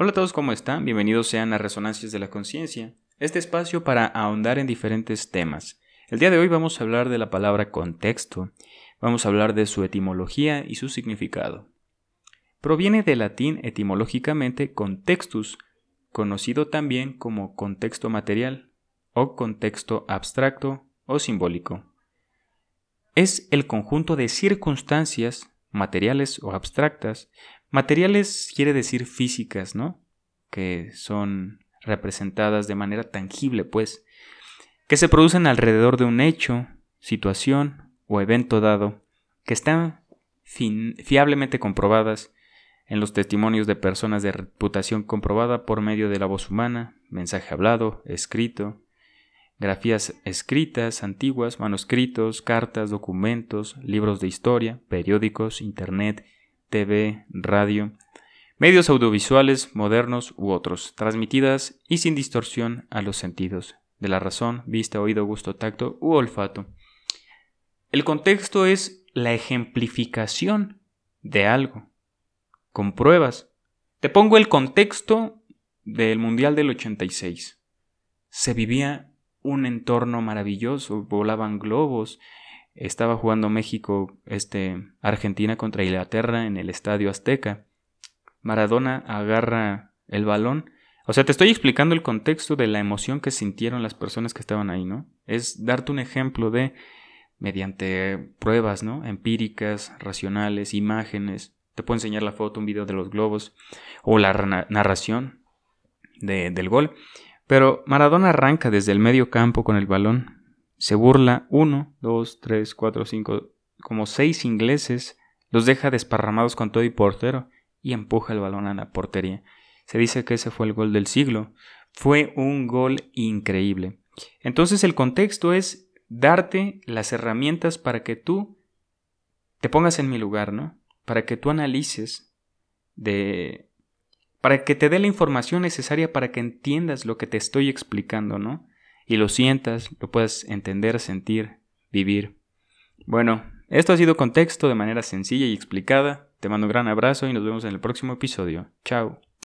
Hola a todos, ¿cómo están? Bienvenidos sean a Resonancias de la Conciencia, este espacio para ahondar en diferentes temas. El día de hoy vamos a hablar de la palabra contexto, vamos a hablar de su etimología y su significado. Proviene del latín etimológicamente contextus, conocido también como contexto material o contexto abstracto o simbólico. Es el conjunto de circunstancias materiales o abstractas Materiales quiere decir físicas, ¿no? Que son representadas de manera tangible, pues, que se producen alrededor de un hecho, situación o evento dado, que están fiablemente comprobadas en los testimonios de personas de reputación comprobada por medio de la voz humana, mensaje hablado, escrito, grafías escritas, antiguas, manuscritos, cartas, documentos, libros de historia, periódicos, internet, TV, radio, medios audiovisuales modernos u otros, transmitidas y sin distorsión a los sentidos, de la razón, vista, oído, gusto, tacto u olfato. El contexto es la ejemplificación de algo, con pruebas. Te pongo el contexto del Mundial del 86. Se vivía un entorno maravilloso, volaban globos, estaba jugando México, este, Argentina contra Inglaterra en el Estadio Azteca. Maradona agarra el balón. O sea, te estoy explicando el contexto de la emoción que sintieron las personas que estaban ahí, ¿no? Es darte un ejemplo de, mediante pruebas, ¿no? Empíricas, racionales, imágenes. Te puedo enseñar la foto, un video de los globos o la narración del gol. Pero Maradona arranca desde el medio campo con el balón, se burla uno, dos, tres, cuatro, cinco, como seis ingleses, los deja desparramados con todo y portero y empuja el balón a la portería. Se dice que ese fue el gol del siglo. Fue un gol increíble. Entonces el contexto es darte las herramientas para que tú te pongas en mi lugar, ¿no? Para que tú analices de para que te dé la información necesaria para que entiendas lo que te estoy explicando, ¿no? Y lo sientas, lo puedas entender, sentir, vivir. Bueno, esto ha sido contexto de manera sencilla y explicada. Te mando un gran abrazo y nos vemos en el próximo episodio. Chao.